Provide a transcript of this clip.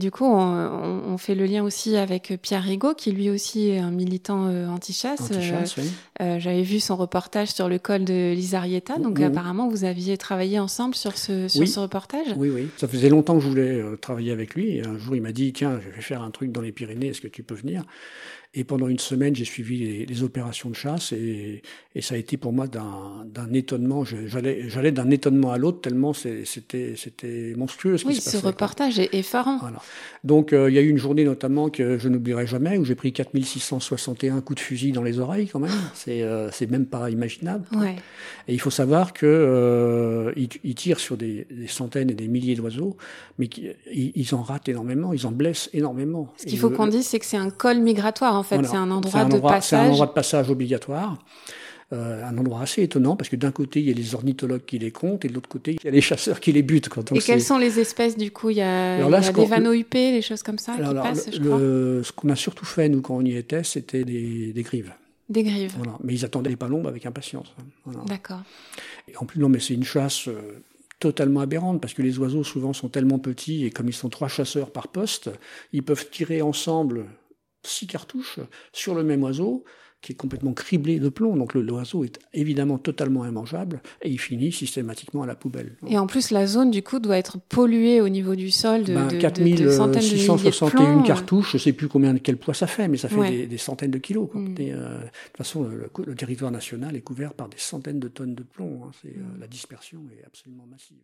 Du coup, on, on, fait le lien aussi avec Pierre Rigaud, qui lui aussi est un militant euh, anti-chasse. Anti-chasse, oui. Euh, J'avais vu son reportage sur le col de l'Isarieta, donc apparemment vous aviez travaillé ensemble sur ce, sur Oui. ce reportage. Oui, oui. Ça faisait longtemps que je voulais euh, travailler avec lui. Et un jour, il m'a dit Tiens, je vais faire un truc dans les Pyrénées, est-ce que tu peux venir? Et pendant une semaine, j'ai suivi les, les opérations de chasse et, et ça a été pour moi d'un étonnement. J'allais d'un étonnement à l'autre tellement c'était monstrueux ce Oui, qui se ce passait. quoi. reportage est effarant. Voilà. Donc euh, il y a eu une journée notamment que je n'oublierai jamais où j'ai pris 4661 coups de fusil dans les oreilles quand même. C'est euh, c'est même pas imaginable. Ouais. Et il faut savoir que euh, ils, ils tirent sur des, des centaines et des milliers d'oiseaux, mais ils, ils en ratent énormément, ils en blessent énormément. Ce qu'il faut qu'on dise, c'est que c'est un col migratoire, en fait. C'est un endroit de endroit- C'est un passage. endroit de passage obligatoire. Euh, un endroit assez étonnant parce que d'un côté il y a les ornithologues qui les comptent et de l'autre côté il y a les chasseurs qui les butent. Quand on Et quelles sont les espèces, du coup? Il y a, Alors il là, y a ce des qu'on- vanneaux huppés, des choses comme ça qui Alors, passent, le- je crois? le- ce qu'on a surtout fait nous quand on y était, c'était des, des grives. Des grives. Voilà. Mais ils attendaient les palombes avec impatience. Voilà. D'accord. Et en plus, non, mais c'est une chasse euh, totalement aberrante parce que les oiseaux souvent sont tellement petits et comme ils sont trois chasseurs par poste, ils peuvent tirer ensemble six cartouches sur le même oiseau qui est complètement criblé de plomb. Donc l'oiseau est évidemment totalement immangeable et il finit systématiquement à la poubelle. Et en plus, la zone, du coup, doit être polluée au niveau du sol de, Ben, de, de- de centaines de milliers de 4661 plomb. cartouches, je sais plus combien quel poids ça fait, mais ça fait Ouais. des, des centaines de kilos. quoi. Mm. Et, euh, de toute façon, le, territoire national est couvert par des centaines de tonnes de plomb. hein. C'est, euh, Mm. la dispersion est absolument massive.